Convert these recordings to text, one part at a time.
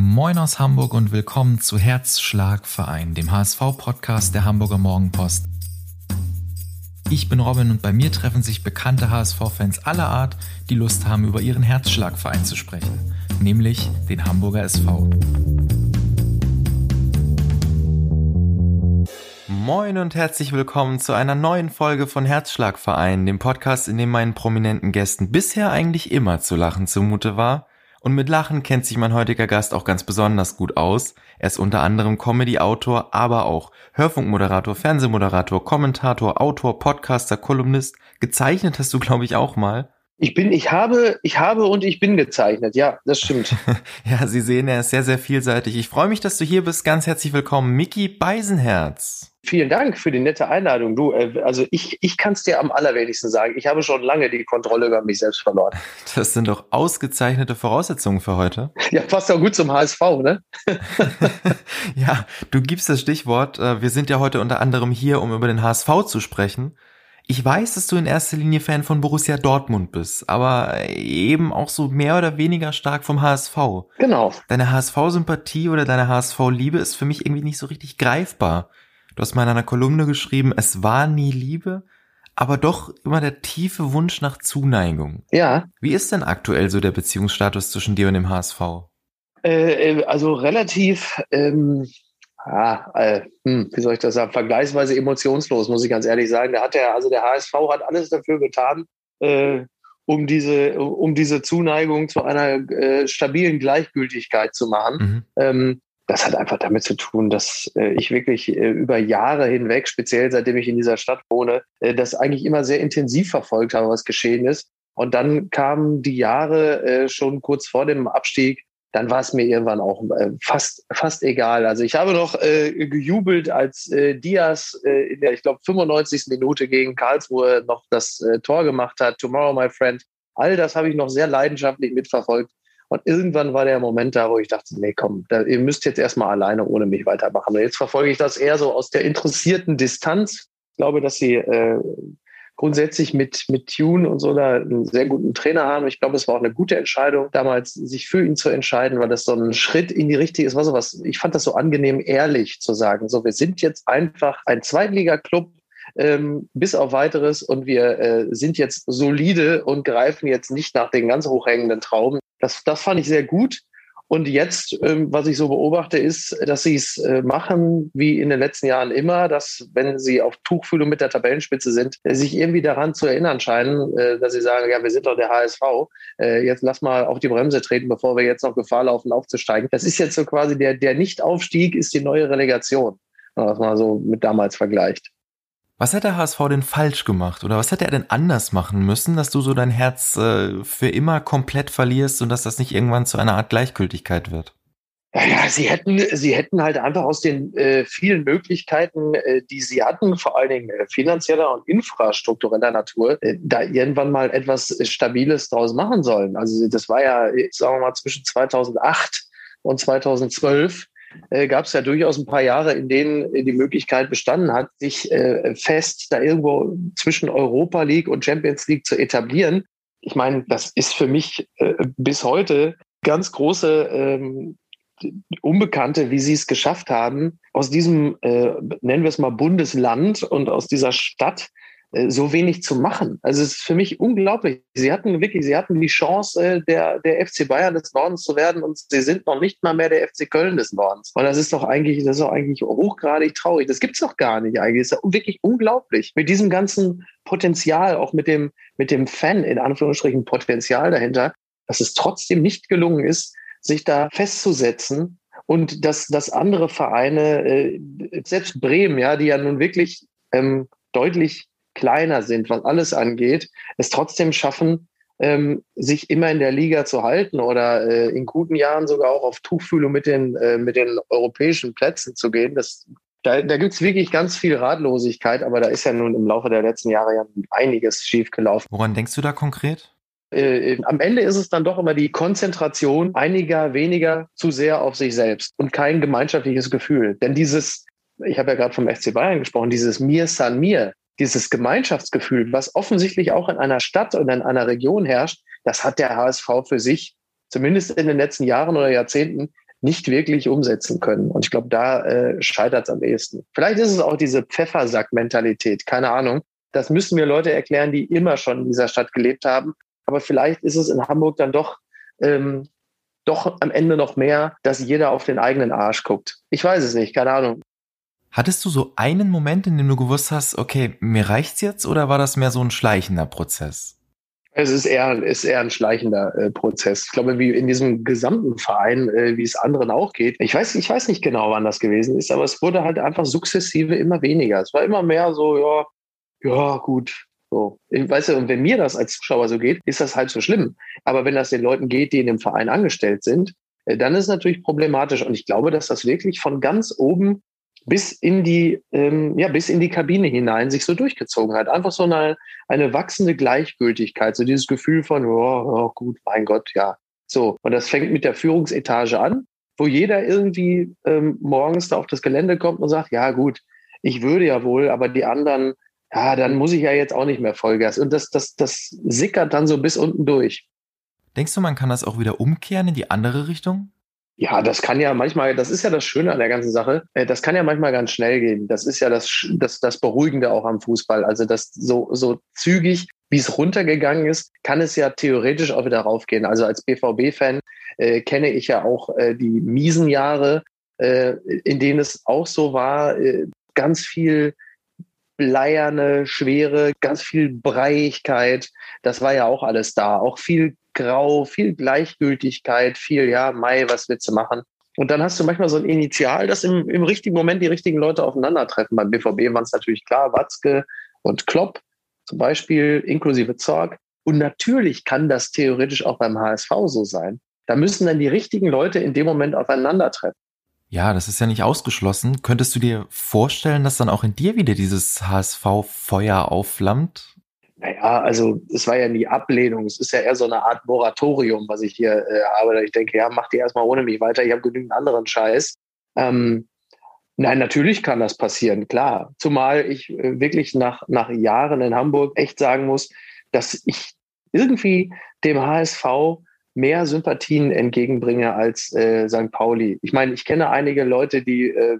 Moin aus Hamburg und willkommen zu Herzschlagverein, dem HSV-Podcast der Hamburger Morgenpost. Ich bin Robin und bei mir treffen sich bekannte HSV-Fans aller Art, die Lust haben, über ihren Herzschlagverein zu sprechen, nämlich den Hamburger SV. Moin und herzlich willkommen zu einer neuen Folge von Herzschlagverein, dem Podcast, in dem meinen prominenten Gästen bisher eigentlich immer zu lachen zumute war und mit Lachen kennt sich mein heutiger Gast auch ganz besonders gut aus. Er ist unter anderem Comedy-Autor, aber auch Hörfunkmoderator, Fernsehmoderator, Kommentator, Autor, Podcaster, Kolumnist. Gezeichnet hast du, glaube ich, auch mal. Ich bin, ich habe, ich habe und ich bin gezeichnet. Ja, das stimmt. ja, Sie sehen, er ist sehr, sehr vielseitig. Ich freue mich, dass du hier bist. Ganz herzlich willkommen, Mickey Beisenherz. Vielen Dank für die nette Einladung. Du, äh, also ich, ich kann es dir am allerwenigsten sagen. Ich habe schon lange die Kontrolle über mich selbst verloren. Das sind doch ausgezeichnete Voraussetzungen für heute. Ja, passt auch gut zum HSV, ne? ja, du gibst das Stichwort. Äh, wir sind ja heute unter anderem hier, um über den HSV zu sprechen. Ich weiß, dass du in erster Linie Fan von Borussia Dortmund bist, aber eben auch so mehr oder weniger stark vom HSV. Genau. Deine HSV-Sympathie oder deine HSV-Liebe ist für mich irgendwie nicht so richtig greifbar. Du hast mal in einer Kolumne geschrieben, es war nie Liebe, aber doch immer der tiefe Wunsch nach Zuneigung. Ja. Wie ist denn aktuell so der Beziehungsstatus zwischen dir und dem HSV? Äh, äh, also relativ ähm, ah, äh, hm, wie soll ich das sagen, vergleichsweise emotionslos, muss ich ganz ehrlich sagen. Da hat der, also der HSV hat alles dafür getan, äh, um diese, um diese Zuneigung zu einer äh, stabilen Gleichgültigkeit zu machen. Mhm. Ähm, das hat einfach damit zu tun, dass äh, ich wirklich äh, über Jahre hinweg, speziell seitdem ich in dieser Stadt wohne, äh, das eigentlich immer sehr intensiv verfolgt habe, was geschehen ist. Und dann kamen die Jahre äh, schon kurz vor dem Abstieg, dann war es mir irgendwann auch äh, fast, fast egal. Also ich habe noch äh, gejubelt, als äh, Diaz äh, in der, ich glaube, 95. Minute gegen Karlsruhe noch das äh, Tor gemacht hat. Tomorrow, my friend. All das habe ich noch sehr leidenschaftlich mitverfolgt. Und irgendwann war der Moment da, wo ich dachte, nee, komm, da, ihr müsst jetzt erstmal alleine ohne mich weitermachen. Und jetzt verfolge ich das eher so aus der interessierten Distanz. Ich glaube, dass sie äh, grundsätzlich mit, mit Tune und so da einen sehr guten Trainer haben. Ich glaube, es war auch eine gute Entscheidung, damals sich für ihn zu entscheiden, weil das so ein Schritt in die richtige, war so was, ich fand das so angenehm, ehrlich zu sagen. So, wir sind jetzt einfach ein Zweitliga-Club, ähm, bis auf weiteres und wir äh, sind jetzt solide und greifen jetzt nicht nach den ganz hochhängenden Trauben. Das, das fand ich sehr gut. Und jetzt, ähm, was ich so beobachte, ist, dass sie es äh, machen, wie in den letzten Jahren immer, dass, wenn sie auf Tuchfühlung mit der Tabellenspitze sind, äh, sich irgendwie daran zu erinnern scheinen, äh, dass sie sagen, ja, wir sind doch der HSV, jetzt lass mal auf die Bremse treten, bevor wir jetzt noch Gefahr laufen, aufzusteigen. Das ist jetzt so quasi der, der Nichtaufstieg ist die neue Relegation, wenn man das mal so mit damals vergleicht. Was hat der HSV denn falsch gemacht oder was hätte er denn anders machen müssen, dass du so dein Herz äh, für immer komplett verlierst und dass das nicht irgendwann zu einer Art Gleichgültigkeit wird? Ja, sie hätten, sie hätten halt einfach aus den äh, vielen Möglichkeiten, äh, die sie hatten, vor allen Dingen äh, finanzieller und infrastruktureller Natur, äh, da irgendwann mal etwas Stabiles draus machen sollen. Also das war ja, sagen wir mal, zwischen 2008 und 2012 äh, gab es ja durchaus ein paar Jahre, in denen die Möglichkeit bestanden hat, sich äh, fest da irgendwo zwischen Europa League und Champions League zu etablieren. Ich meine, das ist für mich äh, bis heute ganz große ähm, Unbekannte, wie sie es geschafft haben, aus diesem, äh, nennen wir es mal Bundesland und aus dieser Stadt äh, so wenig zu machen. Also es ist für mich unglaublich. Sie hatten wirklich, sie hatten die Chance, äh, der, der FC Bayern des Nordens zu werden und sie sind noch nicht mal mehr der FC Köln des Nordens. Und das ist doch eigentlich, das ist doch eigentlich hochgradig traurig. Das gibt's doch gar nicht eigentlich. Das ist wirklich unglaublich. Mit diesem ganzen Potenzial, auch mit dem, mit dem Fan, in Anführungsstrichen Potenzial dahinter, dass es trotzdem nicht gelungen ist, sich da festzusetzen und dass, dass andere Vereine, äh, selbst Bremen, ja, die ja nun wirklich ähm, deutlich kleiner sind, was alles angeht, es trotzdem schaffen, ähm, sich immer in der Liga zu halten oder äh, in guten Jahren sogar auch auf Tuchfühlung mit den, äh, mit den europäischen Plätzen zu gehen. Das, da da gibt es wirklich ganz viel Ratlosigkeit, aber da ist ja nun im Laufe der letzten Jahre ja einiges schiefgelaufen. Woran denkst du da konkret? Äh, am Ende ist es dann doch immer die Konzentration einiger weniger zu sehr auf sich selbst und kein gemeinschaftliches Gefühl. Denn dieses, ich habe ja gerade vom FC Bayern gesprochen, dieses Mir San Mir, dieses Gemeinschaftsgefühl, was offensichtlich auch in einer Stadt und in einer Region herrscht, das hat der HSV für sich, zumindest in den letzten Jahren oder Jahrzehnten, nicht wirklich umsetzen können. Und ich glaube, da äh, scheitert es am ehesten. Vielleicht ist es auch diese Pfeffersack-Mentalität, keine Ahnung. Das müssen mir Leute erklären, die immer schon in dieser Stadt gelebt haben. Aber vielleicht ist es in Hamburg dann doch, ähm, doch am Ende noch mehr, dass jeder auf den eigenen Arsch guckt. Ich weiß es nicht, keine Ahnung. Hattest du so einen Moment, in dem du gewusst hast, okay, mir reicht's jetzt, oder war das mehr so ein schleichender Prozess? Es ist eher, ist eher ein schleichender äh, Prozess. Ich glaube, wie in diesem gesamten Verein, äh, wie es anderen auch geht. Ich weiß, ich weiß nicht genau, wann das gewesen ist, aber es wurde halt einfach sukzessive immer weniger. Es war immer mehr so, ja, ja, gut. So. Ich weiß ja, und wenn mir das als Zuschauer so geht, ist das halt so schlimm. Aber wenn das den Leuten geht, die in dem Verein angestellt sind, äh, dann ist es natürlich problematisch. Und ich glaube, dass das wirklich von ganz oben bis in die, ähm, ja, bis in die Kabine hinein sich so durchgezogen hat. Einfach so eine, eine wachsende Gleichgültigkeit, so dieses Gefühl von, oh, oh, gut, mein Gott, ja. So. Und das fängt mit der Führungsetage an, wo jeder irgendwie ähm, morgens da auf das Gelände kommt und sagt, ja, gut, ich würde ja wohl, aber die anderen, ja, dann muss ich ja jetzt auch nicht mehr Vollgas. Und das, das, das sickert dann so bis unten durch. Denkst du, man kann das auch wieder umkehren in die andere Richtung? Ja, das kann ja manchmal, das ist ja das Schöne an der ganzen Sache, äh, das kann ja manchmal ganz schnell gehen. Das ist ja das, das, das Beruhigende auch am Fußball. Also das so, so zügig, wie es runtergegangen ist, kann es ja theoretisch auch wieder raufgehen. Also als BVB-Fan äh, kenne ich ja auch äh, die miesen Jahre, äh, in denen es auch so war, äh, ganz viel bleierne Schwere, ganz viel Breiigkeit. Das war ja auch alles da. Auch viel Grau, viel Gleichgültigkeit, viel, ja, Mai, was willst du machen? Und dann hast du manchmal so ein Initial, dass im, im richtigen Moment die richtigen Leute aufeinandertreffen. Beim BVB waren es natürlich klar, Watzke und Klopp zum Beispiel, inklusive Zorg. Und natürlich kann das theoretisch auch beim HSV so sein. Da müssen dann die richtigen Leute in dem Moment aufeinandertreffen. Ja, das ist ja nicht ausgeschlossen. Könntest du dir vorstellen, dass dann auch in dir wieder dieses HSV-Feuer aufflammt? Naja, also es war ja nie Ablehnung. Es ist ja eher so eine Art Moratorium, was ich hier äh, habe. Ich denke, ja, mach die erstmal ohne mich weiter. Ich habe genügend anderen Scheiß. Ähm, nein, natürlich kann das passieren, klar. Zumal ich äh, wirklich nach, nach Jahren in Hamburg echt sagen muss, dass ich irgendwie dem HSV mehr Sympathien entgegenbringe als äh, St. Pauli. Ich meine, ich kenne einige Leute, die äh,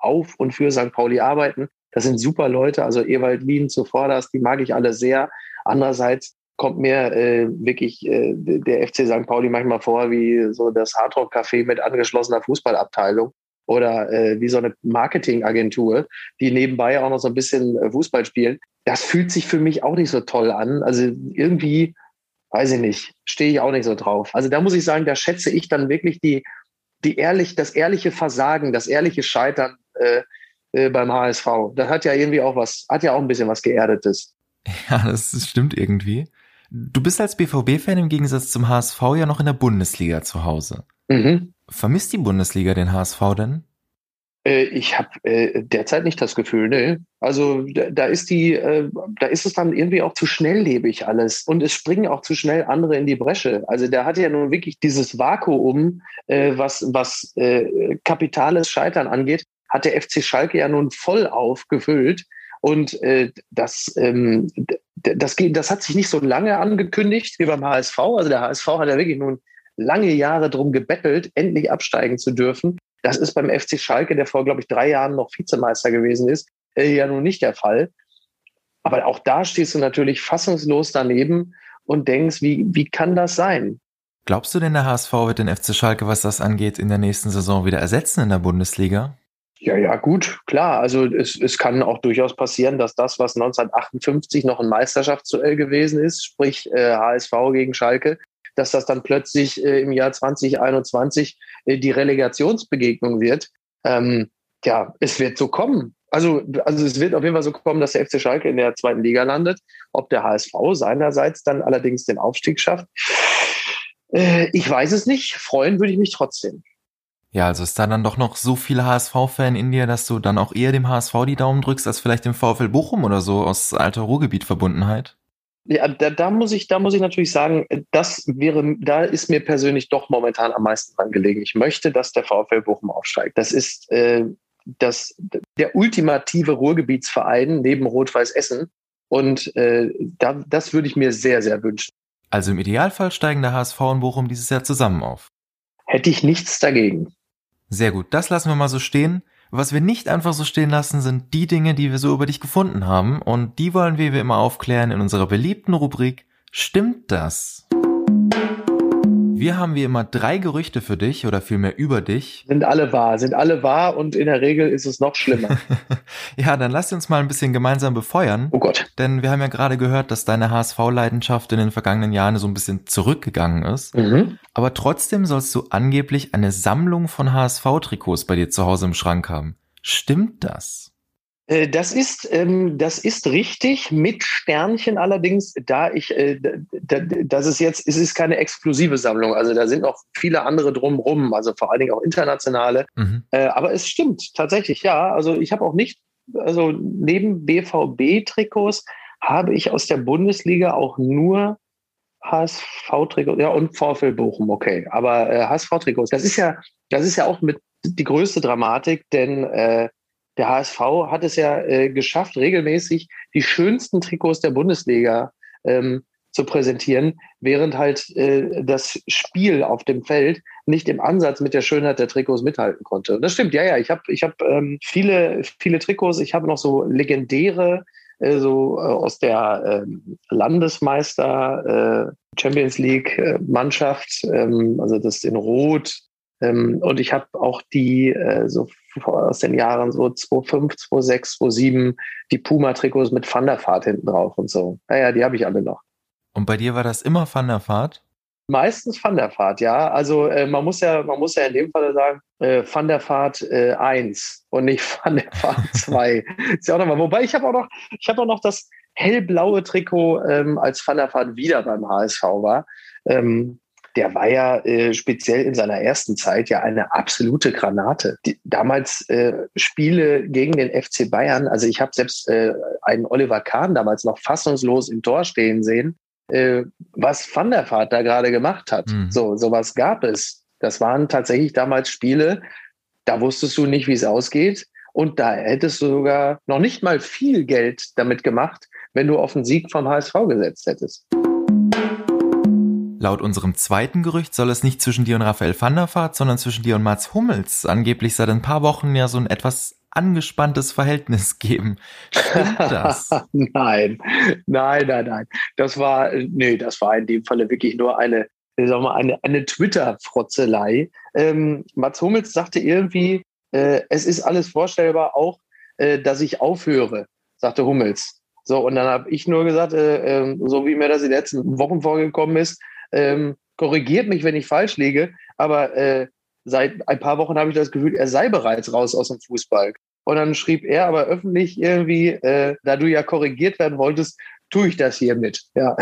auf und für St. Pauli arbeiten. Das sind super Leute, also Ewald Lien zuvorderst, die mag ich alle sehr. Andererseits kommt mir äh, wirklich äh, der FC St. Pauli manchmal vor wie so das Hardrock-Café mit angeschlossener Fußballabteilung oder äh, wie so eine Marketingagentur, die nebenbei auch noch so ein bisschen äh, Fußball spielen. Das fühlt sich für mich auch nicht so toll an. Also irgendwie, weiß ich nicht, stehe ich auch nicht so drauf. Also da muss ich sagen, da schätze ich dann wirklich die, die ehrlich, das ehrliche Versagen, das ehrliche Scheitern äh, äh, beim HSV. Das hat ja irgendwie auch was, hat ja auch ein bisschen was Geerdetes. Ja, das stimmt irgendwie. Du bist als BVB-Fan im Gegensatz zum HSV ja noch in der Bundesliga zu Hause. Mhm. Vermisst die Bundesliga den HSV denn? Äh, ich habe äh, derzeit nicht das Gefühl, ne. Also da, da ist die, äh, da ist es dann irgendwie auch zu schnelllebig alles und es springen auch zu schnell andere in die Bresche. Also der hat ja nun wirklich dieses Vakuum, was was kapitales Scheitern angeht, hat der FC Schalke ja nun voll aufgefüllt. Und äh, das, ähm, das, das hat sich nicht so lange angekündigt wie beim HSV. Also der HSV hat ja wirklich nun lange Jahre drum gebettelt, endlich absteigen zu dürfen. Das ist beim FC Schalke, der vor, glaube ich, drei Jahren noch Vizemeister gewesen ist, äh, ja nun nicht der Fall. Aber auch da stehst du natürlich fassungslos daneben und denkst, wie, wie kann das sein? Glaubst du denn, der HSV wird den FC Schalke, was das angeht, in der nächsten Saison wieder ersetzen in der Bundesliga? Ja, ja, gut, klar. Also es, es kann auch durchaus passieren, dass das, was 1958 noch ein Meisterschaftsduell gewesen ist, sprich äh, HSV gegen Schalke, dass das dann plötzlich äh, im Jahr 2021 äh, die Relegationsbegegnung wird. Ähm, ja, es wird so kommen. Also, also es wird auf jeden Fall so kommen, dass der FC Schalke in der zweiten Liga landet. Ob der HSV seinerseits dann allerdings den Aufstieg schafft, äh, ich weiß es nicht. Freuen würde ich mich trotzdem. Ja, also ist da dann doch noch so viel HSV-Fan in dir, dass du dann auch eher dem HSV die Daumen drückst, als vielleicht dem VfL Bochum oder so aus alter Ruhrgebiet-Verbundenheit? Ja, da, da muss ich, da muss ich natürlich sagen, das wäre, da ist mir persönlich doch momentan am meisten dran gelegen. Ich möchte, dass der VfL Bochum aufsteigt. Das ist äh, das, der ultimative Ruhrgebietsverein neben Rot-Weiß Essen. Und äh, da, das würde ich mir sehr, sehr wünschen. Also im Idealfall steigen der HSV und Bochum dieses Jahr zusammen auf. hätte ich nichts dagegen. Sehr gut, das lassen wir mal so stehen. Was wir nicht einfach so stehen lassen, sind die Dinge, die wir so über dich gefunden haben. Und die wollen wir wie immer aufklären in unserer beliebten Rubrik Stimmt das? Wir haben wie immer drei Gerüchte für dich oder vielmehr über dich. Sind alle wahr, sind alle wahr und in der Regel ist es noch schlimmer. ja, dann lass uns mal ein bisschen gemeinsam befeuern. Oh Gott. Denn wir haben ja gerade gehört, dass deine HSV-Leidenschaft in den vergangenen Jahren so ein bisschen zurückgegangen ist. Mhm. Aber trotzdem sollst du angeblich eine Sammlung von HSV-Trikots bei dir zu Hause im Schrank haben. Stimmt das? Äh, das ist, ähm, das ist richtig, mit Sternchen allerdings, da ich, äh, da, das ist jetzt, es ist keine exklusive Sammlung, also da sind noch viele andere drumrum, also vor allen Dingen auch internationale. Mhm. Äh, aber es stimmt tatsächlich, ja. Also ich habe auch nicht, also neben BVB-Trikots habe ich aus der Bundesliga auch nur HSV-Trikots, ja, und VfL Bochum, okay. Aber HSV-Trikots, das ist ja, das ist ja auch mit die größte Dramatik, denn äh, der HSV hat es ja äh, geschafft, regelmäßig die schönsten Trikots der Bundesliga ähm, zu präsentieren, während halt äh, das Spiel auf dem Feld nicht im Ansatz mit der Schönheit der Trikots mithalten konnte. Und das stimmt, ja, ja. Ich habe ich hab, ähm, viele, viele Trikots. Ich habe noch so legendäre, äh, so äh, aus der ähm, Landesmeister äh, Champions League äh, Mannschaft, ähm, also das in Rot. Ähm, und ich habe auch die äh, so aus den Jahren so 2005, 2006, 2007, die Puma-Trikots mit Van der Vaart hinten drauf und so. Naja, die habe ich alle noch. Und bei dir war das immer Van der Vaart? Meistens Van der Vaart, ja. Also äh, man muss ja, man muss ja in dem Fall sagen, äh, Van der Vaart äh, 1 und nicht Van der Vaart 2. ist ja auch nochmal. Wobei ich habe auch noch, ich habe auch noch das hellblaue Trikot, ähm, als Van der Vaart wieder beim HSV war. Ähm, der war ja äh, speziell in seiner ersten Zeit ja eine absolute Granate. Die, damals äh, Spiele gegen den FC Bayern, also ich habe selbst äh, einen Oliver Kahn damals noch fassungslos im Tor stehen sehen, äh, was Van der Vaart da gerade gemacht hat. Mhm. So sowas gab es. Das waren tatsächlich damals Spiele, da wusstest du nicht, wie es ausgeht. Und da hättest du sogar noch nicht mal viel Geld damit gemacht, wenn du auf den Sieg vom HSV gesetzt hättest. Laut unserem zweiten Gerücht soll es nicht zwischen dir und Raphael van der Vaart, sondern zwischen dir und Mats Hummels angeblich seit ein paar Wochen ja so ein etwas angespanntes Verhältnis geben. Stimmt das? nein, nein, nein, nein. Das war, nee, das war in dem Falle wirklich nur eine, sag mal, eine, eine Twitter-Frotzelei. Ähm, Mats Hummels sagte irgendwie, äh, es ist alles vorstellbar, auch, äh, dass ich aufhöre, sagte Hummels. So, und dann habe ich nur gesagt, äh, ähm, so wie mir das in den letzten Wochen vorgekommen ist, ähm, korrigiert mich, wenn ich falsch liege, aber äh, seit ein paar Wochen habe ich das Gefühl, er sei bereits raus aus dem Fußball. Und dann schrieb er aber öffentlich irgendwie, äh, da du ja korrigiert werden wolltest, tue ich das hiermit. Ja,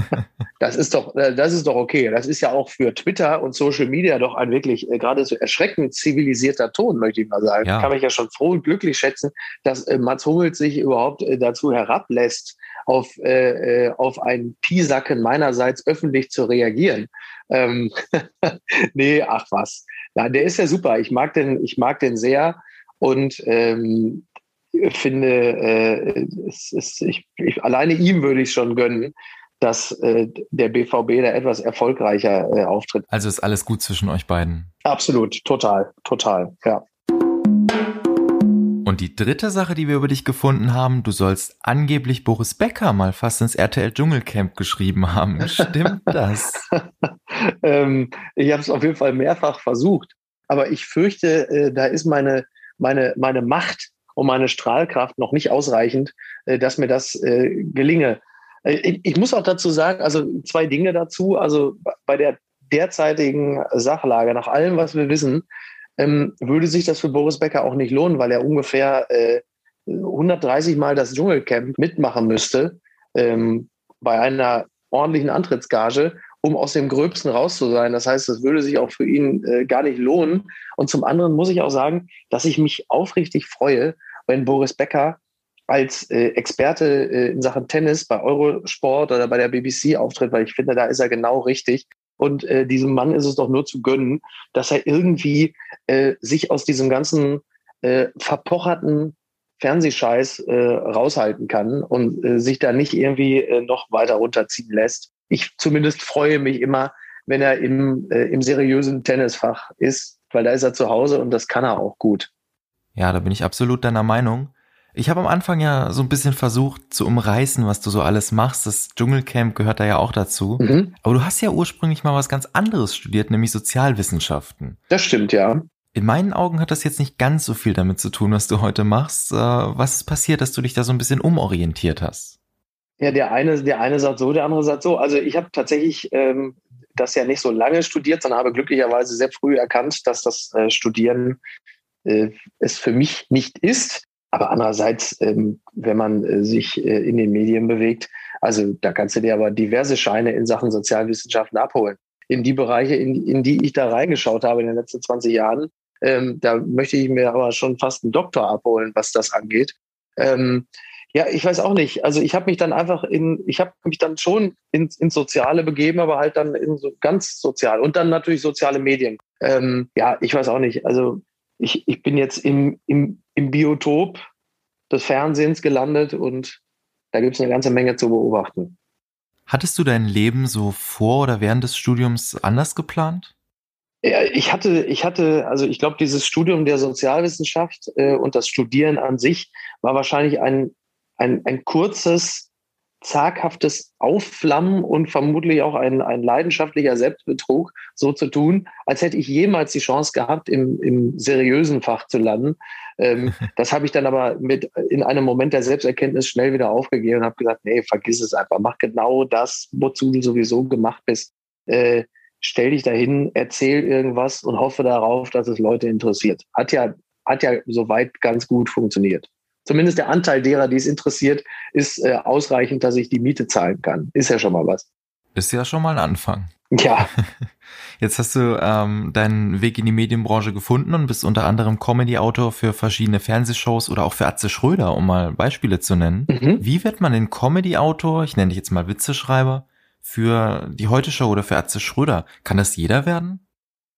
das ist doch, äh, das ist doch okay. Das ist ja auch für Twitter und Social Media doch ein wirklich äh, gerade so erschreckend zivilisierter Ton, möchte ich mal sagen. Ja. Kann mich ja schon froh und glücklich schätzen, dass äh, Mats Hummels sich überhaupt dazu herablässt, auf, äh, auf ein Piesacken meinerseits öffentlich zu reagieren. Ähm, nee, ach was. Ja, der ist ja super. Ich mag den, ich mag den sehr. Und ähm, finde, äh, es ist, ich, ich, alleine ihm würde ich schon gönnen, dass äh, der BVB da etwas erfolgreicher äh, auftritt. Also ist alles gut zwischen euch beiden. Absolut, total, total, ja. Und die dritte Sache, die wir über dich gefunden haben, du sollst angeblich Boris Becker mal fast ins RTL Dschungelcamp geschrieben haben. Stimmt das? ähm, ich habe es auf jeden Fall mehrfach versucht, aber ich fürchte, äh, da ist meine, meine, meine Macht und meine Strahlkraft noch nicht ausreichend, äh, dass mir das äh, gelinge. Äh, ich muss auch dazu sagen, also zwei Dinge dazu. Also bei der derzeitigen Sachlage, nach allem, was wir wissen, ähm, würde sich das für Boris Becker auch nicht lohnen, weil er ungefähr 130 Mal das Dschungelcamp mitmachen müsste ähm, bei einer ordentlichen Antrittsgage um aus dem Gröbsten raus zu sein. Das heißt, das würde sich auch für ihn äh, gar nicht lohnen. Und zum anderen muss ich auch sagen, dass ich mich aufrichtig freue, wenn Boris Becker als äh, Experte äh, in Sachen Tennis bei Eurosport oder bei der BBC auftritt, weil ich finde, da ist er genau richtig. Und äh, diesem Mann ist es doch nur zu gönnen, dass er irgendwie äh, sich aus diesem ganzen äh, verpocherten Fernsehscheiß äh, raushalten kann und äh, sich da nicht irgendwie äh, noch weiter runterziehen lässt ich zumindest freue mich immer, wenn er im, äh, im seriösen Tennisfach ist, weil da ist er zu Hause und das kann er auch gut. Ja, da bin ich absolut deiner Meinung. Ich habe am Anfang ja so ein bisschen versucht zu umreißen, was du so alles machst. Das Dschungelcamp gehört da ja auch dazu. Mhm. Aber du hast ja ursprünglich mal was ganz anderes studiert, nämlich Sozialwissenschaften. Das stimmt, ja. In meinen Augen hat das jetzt nicht ganz so viel damit zu tun, was du heute machst. Äh, was ist passiert, dass du dich da so ein bisschen umorientiert hast? Ja, der eine, der eine sagt so, der andere sagt so. Also ich habe tatsächlich ähm, das ja nicht so lange studiert, sondern habe glücklicherweise sehr früh erkannt, dass das äh, Studieren äh, es für mich nicht ist. Aber andererseits, ähm, wenn man äh, sich äh, in den Medien bewegt, also da kannst du dir aber diverse Scheine in Sachen Sozialwissenschaften abholen. In die Bereiche, in, in die ich da reingeschaut habe in den letzten 20 Jahren, ähm, da möchte ich mir aber schon fast einen Doktor abholen, was das angeht. Ähm, ja, ich weiß auch nicht. Also ich habe mich dann einfach in, ich habe mich dann schon ins, ins Soziale begeben, aber halt dann in so ganz sozial und dann natürlich soziale Medien. Ähm, ja, ich weiß auch nicht. Also ich, ich bin jetzt im, im, im Biotop des Fernsehens gelandet und da gibt es eine ganze Menge zu beobachten. Hattest du dein Leben so vor oder während des Studiums anders geplant? Ja, ich hatte, ich hatte, also ich glaube, dieses Studium der Sozialwissenschaft äh, und das Studieren an sich war wahrscheinlich ein, ein, ein kurzes zaghaftes Aufflammen und vermutlich auch ein, ein leidenschaftlicher Selbstbetrug, so zu tun, als hätte ich jemals die Chance gehabt, im, im seriösen Fach zu landen. Ähm, das habe ich dann aber mit in einem Moment der Selbsterkenntnis schnell wieder aufgegeben und habe gesagt, nee, vergiss es einfach, mach genau das, wozu du sowieso gemacht bist. Äh, stell dich dahin, erzähl irgendwas und hoffe darauf, dass es Leute interessiert. Hat ja, hat ja soweit ganz gut funktioniert zumindest der Anteil derer, die es interessiert, ist äh, ausreichend, dass ich die Miete zahlen kann. Ist ja schon mal was. Ist ja schon mal ein Anfang. Ja. Jetzt hast du ähm, deinen Weg in die Medienbranche gefunden und bist unter anderem Comedy-Autor für verschiedene Fernsehshows oder auch für Atze Schröder, um mal Beispiele zu nennen. Mhm. Wie wird man den Comedy-Autor, ich nenne dich jetzt mal Witzeschreiber, für die Heute-Show oder für Atze Schröder? Kann das jeder werden?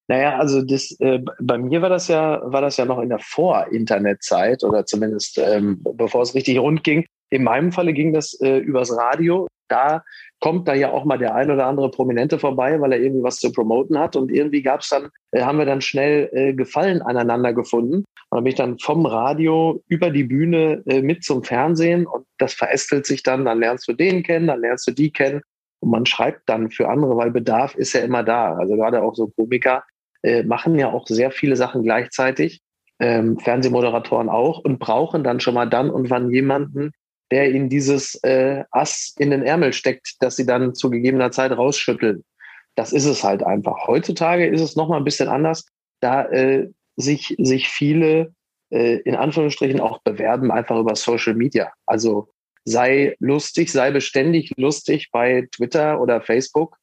Naja, also das, äh, bei mir war das ja, war das ja noch in der Vor-Internet-Zeit oder zumindest ähm, bevor es richtig rund ging. In meinem Falle ging das äh, übers Radio. Da kommt da ja auch mal der ein oder andere Prominente vorbei, weil er irgendwie was zu promoten hat. Und irgendwie gab's dann, äh, haben wir dann schnell äh, Gefallen aneinander gefunden. Und dann bin ich dann vom Radio über die Bühne äh, mit zum Fernsehen und das verästelt sich dann. Dann lernst du den kennen, dann lernst du die kennen. Und man schreibt dann für andere, weil Bedarf ist ja immer da. Also gerade auch so Komiker, äh, machen ja auch sehr viele Sachen gleichzeitig, ähm, Fernsehmoderatoren auch, und brauchen dann schon mal dann und wann jemanden, der ihnen dieses äh, Ass in den Ärmel steckt, dass sie dann zu gegebener Zeit rausschütteln. Das ist es halt einfach. Heutzutage ist es noch mal ein bisschen anders, da äh, sich, sich viele äh, in Anführungsstrichen auch bewerben, einfach über Social Media. Also sei lustig, sei beständig lustig bei Twitter oder Facebook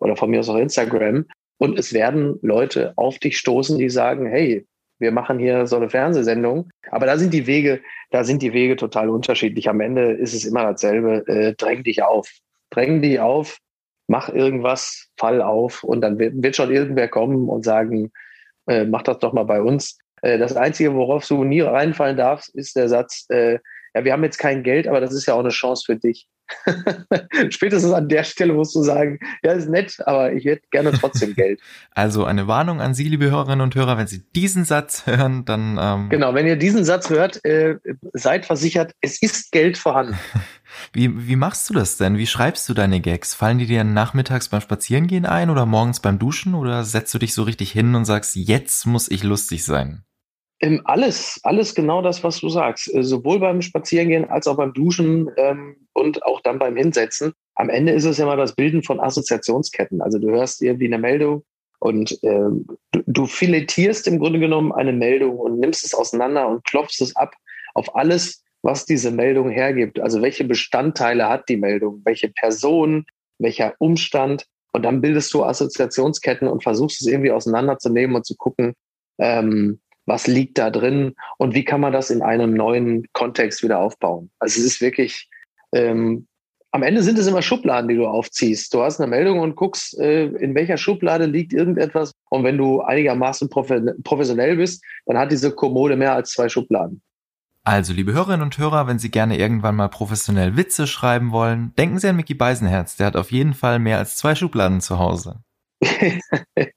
oder von mir aus auch Instagram und es werden Leute auf dich stoßen, die sagen, hey, wir machen hier so eine Fernsehsendung. Aber da sind die Wege, da sind die Wege total unterschiedlich. Am Ende ist es immer dasselbe. Äh, dräng dich auf. Dräng dich auf, mach irgendwas, fall auf und dann wird, schon irgendwer kommen und sagen, äh, mach das doch mal bei uns. Äh, das Einzige, worauf du nie reinfallen darfst, ist der Satz, äh, ja, wir haben jetzt kein Geld, aber das ist ja auch eine Chance für dich. Spätestens an der Stelle musst du sagen, ja, ist nett, aber ich hätte gerne trotzdem Geld. Also eine Warnung an Sie, liebe Hörerinnen und Hörer, wenn Sie diesen Satz hören, dann... Ähm genau, wenn ihr diesen Satz hört, äh, seid versichert, es ist Geld vorhanden. Wie, wie machst du das denn? Wie schreibst du deine Gags? Fallen die dir nachmittags beim Spazierengehen ein oder morgens beim Duschen oder setzt du dich so richtig hin und sagst, jetzt muss ich lustig sein? Ähm, alles, alles genau das, was du sagst. Äh, sowohl beim Spazierengehen als auch beim Duschen ähm, und auch dann beim Hinsetzen. Am Ende ist es ja mal das Bilden von Assoziationsketten. Also du hörst irgendwie eine Meldung und ähm, du, du filetierst im Grunde genommen eine Meldung und nimmst es auseinander und klopfst es ab auf alles, was diese Meldung hergibt. Also welche Bestandteile hat die Meldung, welche Person, welcher Umstand. Und dann bildest du Assoziationsketten und versuchst es irgendwie auseinanderzunehmen und zu gucken, ähm, was liegt da drin und wie kann man das in einem neuen Kontext wieder aufbauen. Also es ist wirklich, ähm, am Ende sind es immer Schubladen, die du aufziehst. Du hast eine Meldung und guckst, äh, in welcher Schublade liegt irgendetwas. Und wenn du einigermaßen professionell bist, dann hat diese Kommode mehr als zwei Schubladen. Also, liebe Hörerinnen und Hörer, wenn Sie gerne irgendwann mal professionell Witze schreiben wollen, denken Sie an Mickey Beisenherz. Der hat auf jeden Fall mehr als zwei Schubladen zu Hause.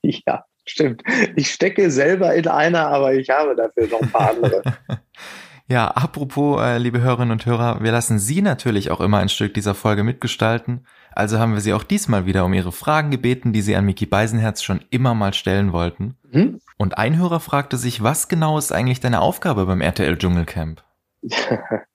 ja, stimmt. Ich stecke selber in einer, aber ich habe dafür noch ein paar andere. Ja, apropos, äh, liebe Hörerinnen und Hörer, wir lassen Sie natürlich auch immer ein Stück dieser Folge mitgestalten. Also haben wir Sie auch diesmal wieder um Ihre Fragen gebeten, die Sie an Miki Beisenherz schon immer mal stellen wollten. Hm? Und ein Hörer fragte sich, was genau ist eigentlich deine Aufgabe beim RTL Dschungelcamp?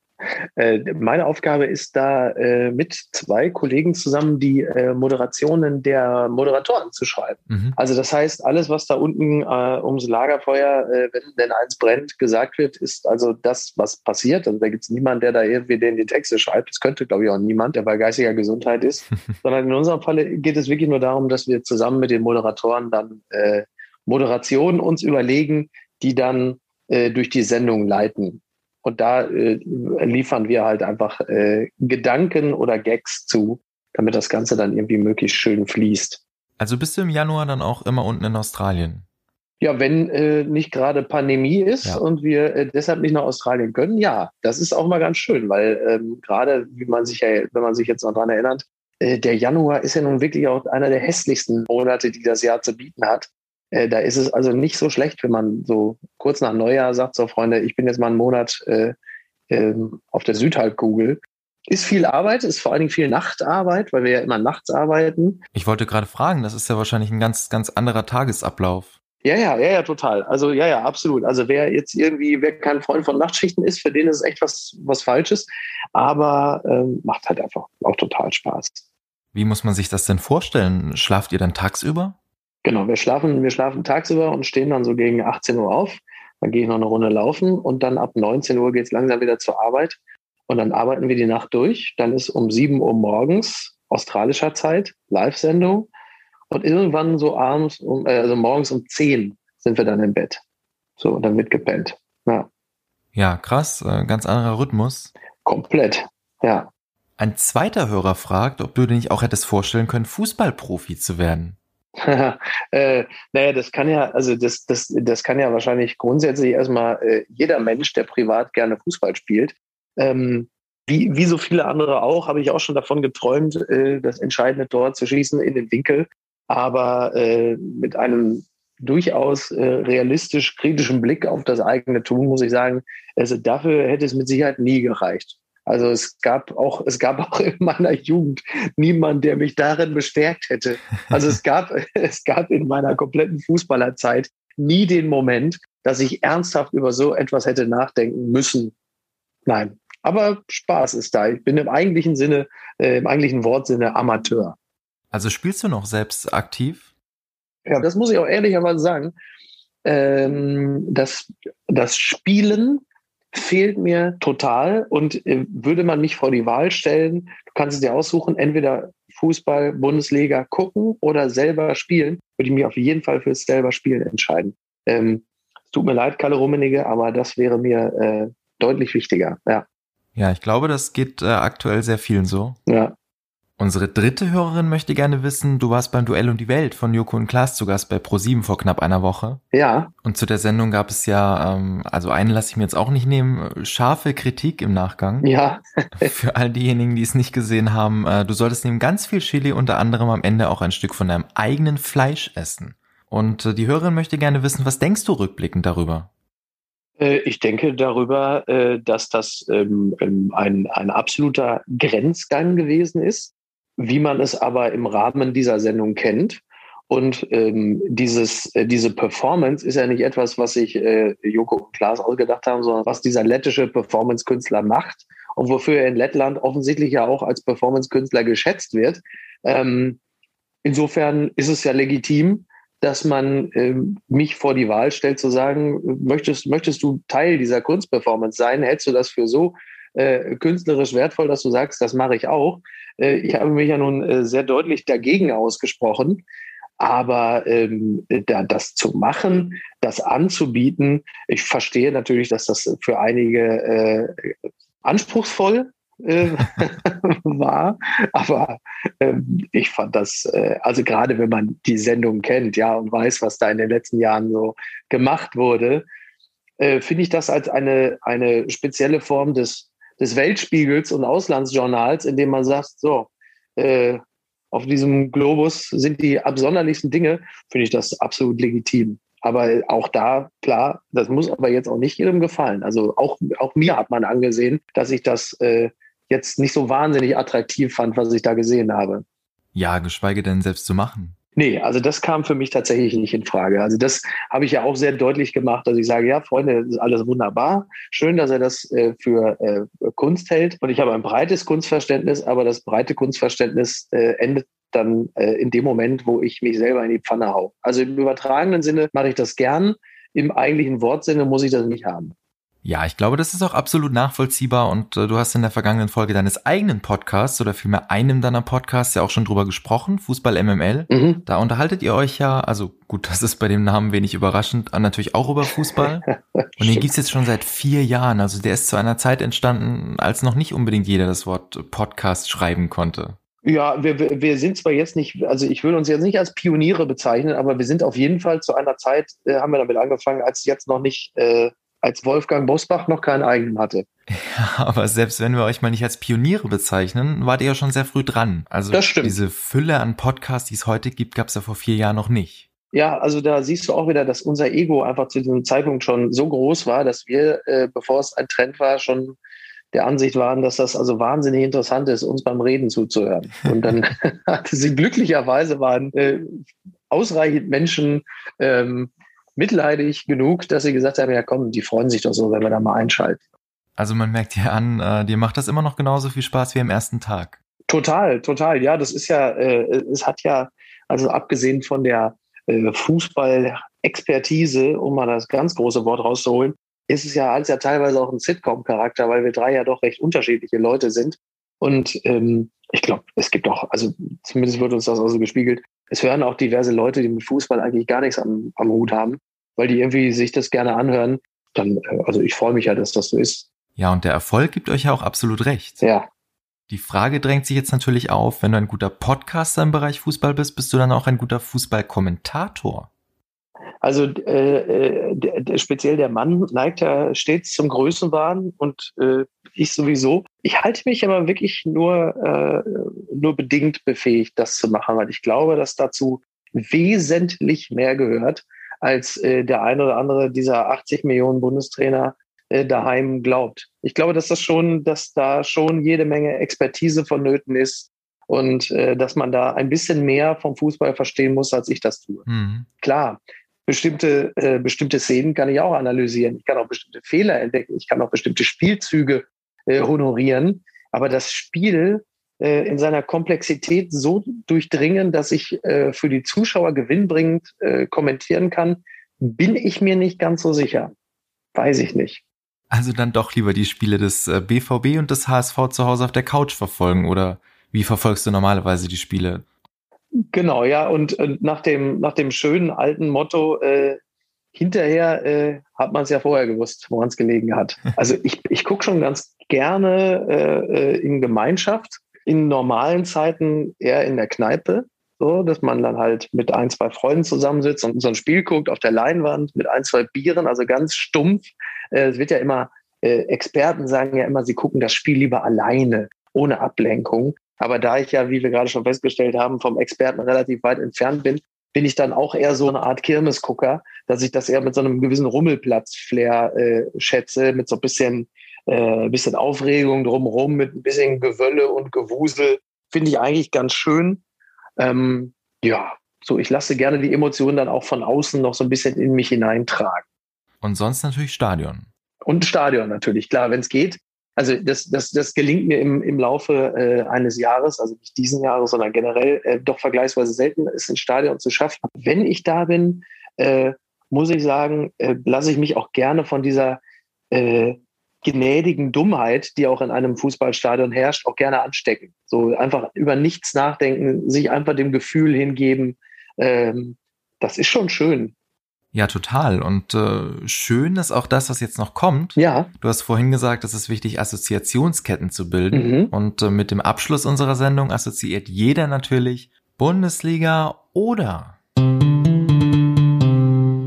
Äh, meine Aufgabe ist da äh, mit zwei Kollegen zusammen die äh, Moderationen der Moderatoren zu schreiben. Mhm. Also das heißt, alles, was da unten ums Lagerfeuer, wenn denn eins brennt, gesagt wird, ist also das, was passiert. Also da gibt es niemanden, der da irgendwie den die Texte schreibt. Das könnte, glaube ich, auch niemand, der bei geistiger Gesundheit ist. Sondern in unserem Falle geht es wirklich nur darum, dass wir zusammen mit den Moderatoren dann äh, Moderationen uns überlegen, die dann durch die Sendung leiten. Und da äh, liefern wir halt einfach äh, Gedanken oder Gags zu, damit das Ganze dann irgendwie möglichst schön fließt. Also bist du im Januar dann auch immer unten in Australien? Ja, wenn äh, nicht gerade Pandemie ist ja. und wir äh, deshalb nicht nach Australien können, ja, das ist auch mal ganz schön, weil ähm, gerade, wie man sich ja, wenn man sich jetzt noch dran erinnert, äh, der Januar ist ja nun wirklich auch einer der hässlichsten Monate, die das Jahr zu bieten hat. Äh, da ist es also nicht so schlecht, wenn man so kurz nach Neujahr sagt, so Freunde, ich bin jetzt mal einen Monat äh, äh, auf der Südhalbkugel. Ist viel Arbeit, ist vor allen Dingen viel Nachtarbeit, weil wir ja immer nachts arbeiten. Ich wollte gerade fragen, das ist ja wahrscheinlich ein ganz, ganz anderer Tagesablauf. Ja, ja, ja, ja, total. Also ja, ja, absolut. Also wer jetzt irgendwie, wer kein Freund von Nachtschichten ist, für den ist es echt was, was Falsches. Aber ähm, macht halt einfach auch total Spaß. Wie muss man sich das denn vorstellen? Schlaft ihr dann tagsüber? Genau, wir schlafen, wir schlafen tagsüber und stehen dann so gegen 18 Uhr auf. Dann gehe ich noch eine Runde laufen und dann ab 19 Uhr geht es langsam wieder zur Arbeit. Und dann arbeiten wir die Nacht durch. Dann ist um 7 Uhr morgens australischer Zeit, Live-Sendung. Und irgendwann so abends, um, äh, also morgens um 10 sind wir dann im Bett. So, und dann wird gepennt. Ja. Ja, krass, äh, ganz anderer Rhythmus. Komplett, ja. Ein zweiter Hörer fragt, ob du dir nicht auch hättest vorstellen können, Fußballprofi zu werden. äh, naja, das kann ja, also das, das, das kann ja wahrscheinlich grundsätzlich erstmal äh, jeder Mensch, der privat gerne Fußball spielt. Ähm, wie, wie so viele andere auch, habe ich auch schon davon geträumt, äh, das entscheidende Tor zu schießen in den Winkel. Aber äh, mit einem durchaus äh, realistisch kritischen Blick auf das eigene Tun, muss ich sagen, also dafür hätte es mit Sicherheit nie gereicht. Also es gab auch, es gab auch in meiner Jugend niemand, der mich darin bestärkt hätte. Also es gab, es gab in meiner kompletten Fußballerzeit nie den Moment, dass ich ernsthaft über so etwas hätte nachdenken müssen. Nein. Aber Spaß ist da. Ich bin im eigentlichen Sinne, äh, im eigentlichen Wortsinne Amateur. Also spielst du noch selbst aktiv? Ja, das muss ich auch ehrlicherweise sagen. Ähm, das, das Spielen fehlt mir total. Und äh, würde man mich vor die Wahl stellen, du kannst es dir aussuchen, entweder Fußball, Bundesliga gucken oder selber spielen, würde ich mich auf jeden Fall fürs selber Spielen entscheiden. Ähm, es tut mir leid, Kalle Rummenigge, aber das wäre mir äh, deutlich wichtiger, ja. Ja, ich glaube, das geht äh, aktuell sehr vielen so. Ja. Unsere dritte Hörerin möchte gerne wissen, du warst beim Duell um die Welt von Joko und Klaas zu Gast bei ProSieben vor knapp einer Woche. Ja. Und zu der Sendung gab es ja, ähm, also eine lasse ich mir jetzt auch nicht nehmen, scharfe Kritik im Nachgang. Ja. Für all diejenigen, die es nicht gesehen haben, äh, du solltest neben ganz viel Chili unter anderem am Ende auch ein Stück von deinem eigenen Fleisch essen. Und äh, die Hörerin möchte gerne wissen, was denkst du rückblickend darüber? Äh, ich denke darüber, äh, dass das ähm, ähm, ein, ein absoluter Grenzgang gewesen ist wie man es aber im Rahmen dieser Sendung kennt. Und ähm, dieses, äh, diese Performance ist ja nicht etwas, was sich äh, Joko und Klaas ausgedacht haben, sondern was dieser lettische Performance-Künstler macht und wofür er in Lettland offensichtlich ja auch als Performance-Künstler geschätzt wird. Ähm, insofern ist es ja legitim, dass man ähm, mich vor die Wahl stellt, zu sagen, möchtest, möchtest du Teil dieser Kunstperformance sein? Hältst du das für so äh, künstlerisch wertvoll, dass du sagst, das mache ich auch. Äh, ich habe mich ja nun äh, sehr deutlich dagegen ausgesprochen. Aber ähm, da, das zu machen, das anzubieten, ich verstehe natürlich, dass das für einige äh, anspruchsvoll äh, war. Aber ähm, ich fand das, äh, also gerade wenn man die Sendung kennt, ja, und weiß, was da in den letzten Jahren so gemacht wurde, äh, finde ich das als eine, eine spezielle Form des des Weltspiegels und Auslandsjournals, in dem man sagt, so, äh, auf diesem Globus sind die absonderlichsten Dinge, finde ich das absolut legitim. Aber auch da, klar, das muss aber jetzt auch nicht jedem gefallen. Also auch, auch mir hat man angesehen, dass ich das äh, jetzt nicht so wahnsinnig attraktiv fand, was ich da gesehen habe. Ja, geschweige denn selbst zu machen. Nee, also das kam für mich tatsächlich nicht in Frage. Also das habe ich ja auch sehr deutlich gemacht, dass ich sage, ja, Freunde, das ist alles wunderbar. Schön, dass er das äh, für äh, Kunst hält. Und ich habe ein breites Kunstverständnis, aber das breite Kunstverständnis äh, endet dann äh, in dem Moment, wo ich mich selber in die Pfanne hau. Also im übertragenen Sinne mache ich das gern. Im eigentlichen Wortsinne muss ich das nicht haben. Ja, ich glaube, das ist auch absolut nachvollziehbar und äh, du hast in der vergangenen Folge deines eigenen Podcasts oder vielmehr einem deiner Podcasts ja auch schon drüber gesprochen, Fußball MML. Mhm. Da unterhaltet ihr euch ja, also gut, das ist bei dem Namen wenig überraschend, natürlich auch über Fußball. und den gibt's jetzt schon seit vier Jahren. Also der ist zu einer Zeit entstanden, als noch nicht unbedingt jeder das Wort Podcast schreiben konnte. Ja, wir, wir sind zwar jetzt nicht, also ich würde uns jetzt nicht als Pioniere bezeichnen, aber wir sind auf jeden Fall zu einer Zeit, äh, haben wir damit angefangen, als jetzt noch nicht äh, als Wolfgang Bosbach noch keinen eigenen hatte. Ja, aber selbst wenn wir euch mal nicht als Pioniere bezeichnen, wart ihr ja schon sehr früh dran. Also diese Fülle an Podcasts, die es heute gibt, gab es ja vor vier Jahren noch nicht. Ja, also da siehst du auch wieder, dass unser Ego einfach zu diesem Zeitpunkt schon so groß war, dass wir, äh, bevor es ein Trend war, schon der Ansicht waren, dass das also wahnsinnig interessant ist, uns beim Reden zuzuhören. Und dann hatte sie glücklicherweise waren äh, ausreichend Menschen ähm, mitleidig genug, dass sie gesagt haben, ja komm, die freuen sich doch so, wenn wir da mal einschalten. Also man merkt dir an, äh, dir macht das immer noch genauso viel Spaß wie am ersten Tag. Total, total. Ja, das ist ja, äh, es hat ja, also abgesehen von der äh, Fußball-Expertise, um mal das ganz große Wort rauszuholen, ist es ja als ja teilweise auch ein Sitcom-Charakter, weil wir drei ja doch recht unterschiedliche Leute sind. Und ähm, ich glaube, es gibt auch, also zumindest wird uns das auch so gespiegelt, es hören auch diverse Leute, die mit Fußball eigentlich gar nichts am, am Hut haben, weil die irgendwie sich das gerne anhören. Dann, äh, also ich freue mich ja, dass das so ist. Ja, und der Erfolg gibt euch ja auch absolut recht. Ja. Die Frage drängt sich jetzt natürlich auf, wenn du ein guter Podcaster im Bereich Fußball bist, bist du dann auch ein guter Fußballkommentator? Also äh, äh, speziell der Mann neigt ja stets zum Größenwahn und äh, ich sowieso. Ich halte mich aber wirklich nur, äh, nur bedingt befähigt, das zu machen, weil ich glaube, dass dazu wesentlich mehr gehört, als äh, der ein oder andere dieser 80 Millionen Bundestrainer äh, daheim glaubt. Ich glaube, dass das schon, dass da schon jede Menge Expertise vonnöten ist und äh, dass man da ein bisschen mehr vom Fußball verstehen muss, als ich das tue. Mhm. Klar, bestimmte, äh, bestimmte Szenen kann ich auch analysieren. Ich kann auch bestimmte Fehler entdecken. Ich kann auch bestimmte Spielzüge äh, honorieren. Aber das Spiel äh, in seiner Komplexität so durchdringen, dass ich äh, für die Zuschauer gewinnbringend äh, kommentieren kann, bin ich mir nicht ganz so sicher. Weiß ich nicht. Also dann doch lieber die Spiele des BVB äh, und des HSV zu Hause auf der Couch verfolgen oder wie verfolgst du normalerweise die Spiele? Genau, ja, und, und nach, dem, nach dem schönen alten Motto, äh, hinterher äh, hat man es ja vorher gewusst, woran es gelegen hat. Also ich, ich gucke schon ganz gerne äh, äh, in Gemeinschaft, in normalen Zeiten eher in der Kneipe, so dass man dann halt mit ein, zwei Freunden zusammensitzt und so ein Spiel guckt auf der Leinwand mit ein, zwei Bieren, also ganz stumpf. Äh, es wird ja immer, äh, Experten sagen ja immer, sie gucken das Spiel lieber alleine, ohne Ablenkung. Aber da ich ja, wie wir gerade schon festgestellt haben, vom Experten relativ weit entfernt bin, bin ich dann auch eher so eine Art Kirmesgucker, dass ich das eher mit so einem gewissen Rummelplatz-Flair äh, schätze, mit so ein bisschen, äh, bisschen Aufregung drumherum, mit ein bisschen Gewölle und Gewusel. Finde ich eigentlich ganz schön. Ähm, ja, so ich lasse gerne die Emotionen dann auch von außen noch so ein bisschen in mich hineintragen. Und sonst natürlich Stadion. Und Stadion natürlich, klar, wenn es geht also das, das, das gelingt mir im, im Laufe äh, eines Jahres, also nicht diesen Jahres, sondern generell äh, doch vergleichsweise selten, ist ein Stadion zu schaffen. Wenn ich da bin, äh, muss ich sagen, äh, lasse ich mich auch gerne von dieser äh, gnädigen Dummheit, die auch in einem Fußballstadion herrscht, auch gerne anstecken. So einfach über nichts nachdenken, sich einfach dem Gefühl hingeben. Ähm, das ist schon schön. Ja, total. Und äh, schön ist auch das, was jetzt noch kommt. Ja. Du hast vorhin gesagt, es ist wichtig, Assoziationsketten zu bilden. Mhm. Und äh, mit dem Abschluss unserer Sendung assoziiert jeder natürlich Bundesliga oder.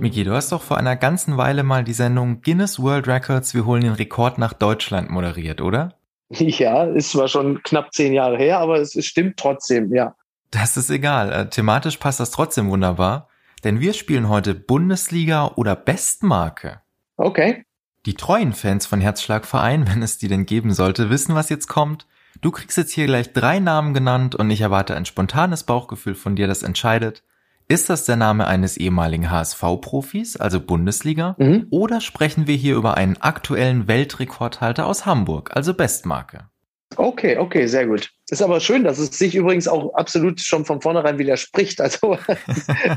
Miki, du hast doch vor einer ganzen Weile mal die Sendung Guinness World Records, wir holen den Rekord nach Deutschland moderiert, oder? Ja, ist zwar schon knapp zehn Jahre her, aber es, stimmt trotzdem, ja. Das ist egal. Äh, thematisch passt das trotzdem wunderbar, denn wir spielen heute Bundesliga oder Bestmarke. Okay. Die treuen Fans von Herzschlagverein, wenn es die denn geben sollte, wissen, was jetzt kommt. Du kriegst jetzt hier gleich drei Namen genannt und ich erwarte ein spontanes Bauchgefühl von dir, das entscheidet. Ist das der Name eines ehemaligen HSV-Profis, also Bundesliga? Mhm. Oder sprechen wir hier über einen aktuellen Weltrekordhalter aus Hamburg, also Bestmarke? Okay, okay, sehr gut. Ist aber schön, dass es sich übrigens auch absolut schon von vornherein widerspricht. Also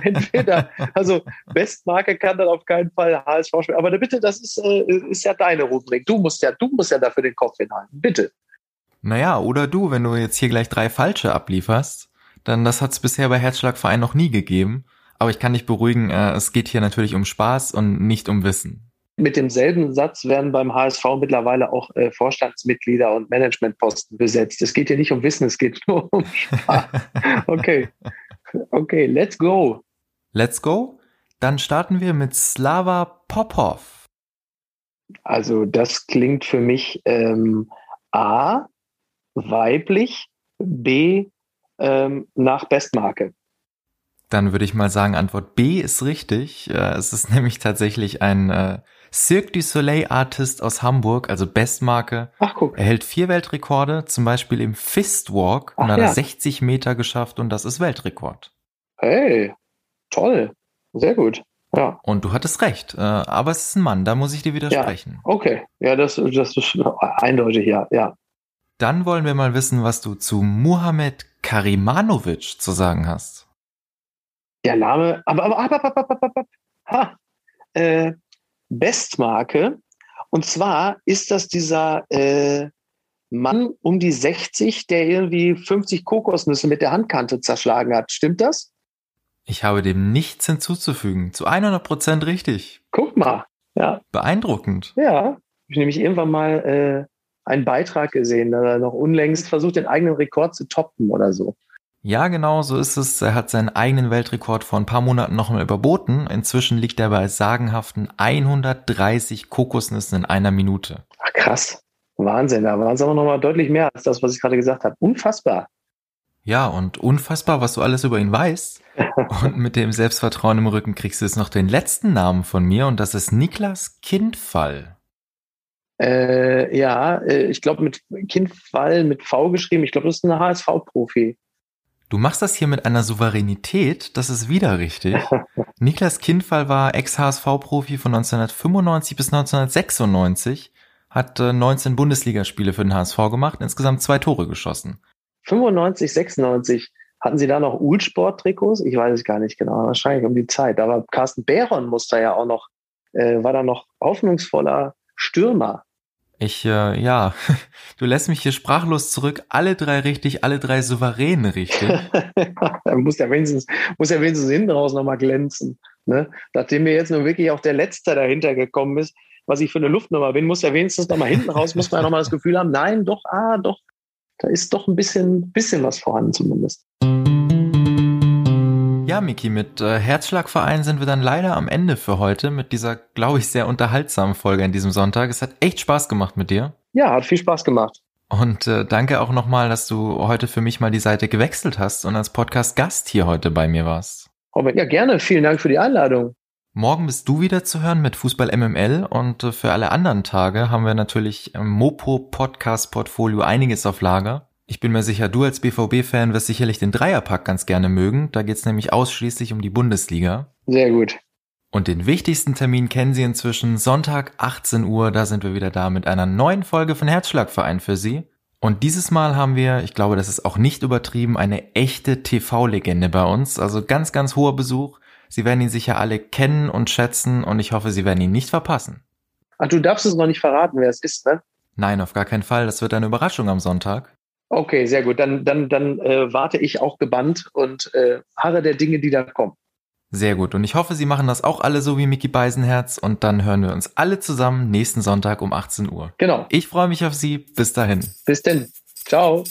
entweder, also Bestmarke kann dann auf keinen Fall HSV spielen. Aber bitte, das ist, äh, ist ja deine Rubrik. Du musst ja, du musst ja dafür den Kopf hinhalten. Bitte. Naja, oder du, wenn du jetzt hier gleich drei falsche ablieferst, dann das hat es bisher bei Herzschlagverein noch nie gegeben. Aber ich kann dich beruhigen, äh, es geht hier natürlich um Spaß und nicht um Wissen. Mit demselben Satz werden beim HSV mittlerweile auch äh, Vorstandsmitglieder und Managementposten besetzt. Es geht hier nicht um Wissen, es geht nur um Spaß. Okay. Okay, let's go. Let's go? Dann starten wir mit Slava Popov. Also das klingt für mich ähm, A, weiblich, B, ähm, nach Bestmarke. Dann würde ich mal sagen, Antwort B ist richtig. Äh, es ist nämlich tatsächlich ein äh, Cirque du Soleil Artist aus Hamburg, also Bestmarke. Ach, guck. Er hält vier Weltrekorde, zum Beispiel im Fistwalk Ach, und hat ja. 60 Meter geschafft und das ist Weltrekord. Hey, toll. Sehr gut. Ja. Und du hattest recht, äh, aber es ist ein Mann, da muss ich dir widersprechen. Ja, okay, ja, das, das ist eindeutig, ja, ja. Dann wollen wir mal wissen, was du zu Muhammad Karimanovic zu sagen hast. Der Name, aber, aber, aber, aber, aber, aber, ha, äh, Bestmarke. Und zwar ist das dieser äh, Mann um die 60, der irgendwie 50 Kokosnüsse mit der Handkante zerschlagen hat. Stimmt das? Ich habe dem nichts hinzuzufügen. Zu 100 Prozent richtig. Guck mal. Ja. Beeindruckend. Ja. Ich nämlich irgendwann mal äh, einen Beitrag gesehen, da er noch unlängst versucht, den eigenen Rekord zu toppen oder so. Ja, genau, so ist es. Er hat seinen eigenen Weltrekord vor ein paar Monaten nochmal überboten. Inzwischen liegt er bei sagenhaften 130 Kokosnüssen in einer Minute. Ach, krass. Wahnsinn, da waren es aber nochmal deutlich mehr als das, was ich gerade gesagt habe. Unfassbar. Ja, und unfassbar, was du alles über ihn weißt. und mit dem Selbstvertrauen im Rücken kriegst du jetzt noch den letzten Namen von mir und das ist Niklas Kindfall. Äh, ja, äh, ich glaube mit Kindfall mit V geschrieben. Ich glaube, das ist ein HSV-Profi. Du machst das hier mit einer Souveränität, das ist wieder richtig. Niklas Kindfall war Ex-HSV-Profi von 1995 bis 1996, hat 19 äh, Bundesligaspiele für den HSV gemacht, insgesamt zwei Tore geschossen. 95, 96. Hatten Sie da noch Ulsport-Trikots? Ich weiß es gar nicht genau. Wahrscheinlich um die Zeit. Aber Carsten Behron muss da ja auch noch, äh, war da noch hoffnungsvoller Stürmer. Ich, äh, ja, du lässt mich hier sprachlos zurück. Alle drei richtig, alle drei souveräne richtig. muss ja wenigstens, muss ja wenigstens hinten raus nochmal glänzen. Ne? Nachdem mir jetzt nur wirklich auch der Letzte dahinter gekommen ist, was ich für eine Luftnummer bin, muss ja wenigstens nochmal hinten raus, muss man ja nochmal das Gefühl haben, nein, doch, ah, doch, da ist doch ein bisschen, bisschen was vorhanden zumindest. Ja, Miki, mit äh, Herzschlagverein sind wir dann leider am Ende für heute mit dieser, glaube ich, sehr unterhaltsamen Folge an diesem Sonntag. Es hat echt Spaß gemacht mit dir. Ja, hat viel Spaß gemacht. Und äh, danke auch nochmal, dass du heute für mich mal die Seite gewechselt hast und als Podcast-Gast hier heute bei mir warst. Robert, ja, gerne. Vielen Dank für die Einladung. Morgen bist du wieder zu hören mit Fußball MML und äh, für alle anderen Tage haben wir natürlich im Mopo Podcast Portfolio einiges auf Lager. Ich bin mir sicher, du als BVB-Fan wirst sicherlich den Dreierpack ganz gerne mögen. Da geht's nämlich ausschließlich um die Bundesliga. Sehr gut. Und den wichtigsten Termin kennen Sie inzwischen. Sonntag 18 Uhr, da sind wir wieder da mit einer neuen Folge von Herzschlagverein für Sie. Und dieses Mal haben wir, ich glaube, das ist auch nicht übertrieben, eine echte TV-Legende bei uns. Also ganz, ganz hoher Besuch. Sie werden ihn sicher alle kennen und schätzen und ich hoffe, Sie werden ihn nicht verpassen. Ach, du darfst es noch nicht verraten, wer es ist, ne? Nein, auf gar keinen Fall. Das wird eine Überraschung am Sonntag. Okay, sehr gut. Dann, dann, dann äh, warte ich auch gebannt und äh, harre der Dinge, die da kommen. Sehr gut. Und ich hoffe, Sie machen das auch alle so wie Mickey Beisenherz. Und dann hören wir uns alle zusammen nächsten Sonntag um 18 Uhr. Genau. Ich freue mich auf Sie. Bis dahin. Bis denn. Ciao.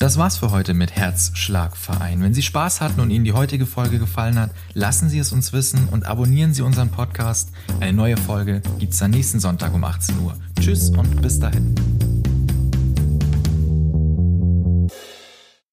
Das war's für heute mit Herzschlagverein. Wenn Sie Spaß hatten und Ihnen die heutige Folge gefallen hat, lassen Sie es uns wissen und abonnieren Sie unseren Podcast. Eine neue Folge gibt's dann nächsten Sonntag um 18 Uhr. Tschüss und bis dahin.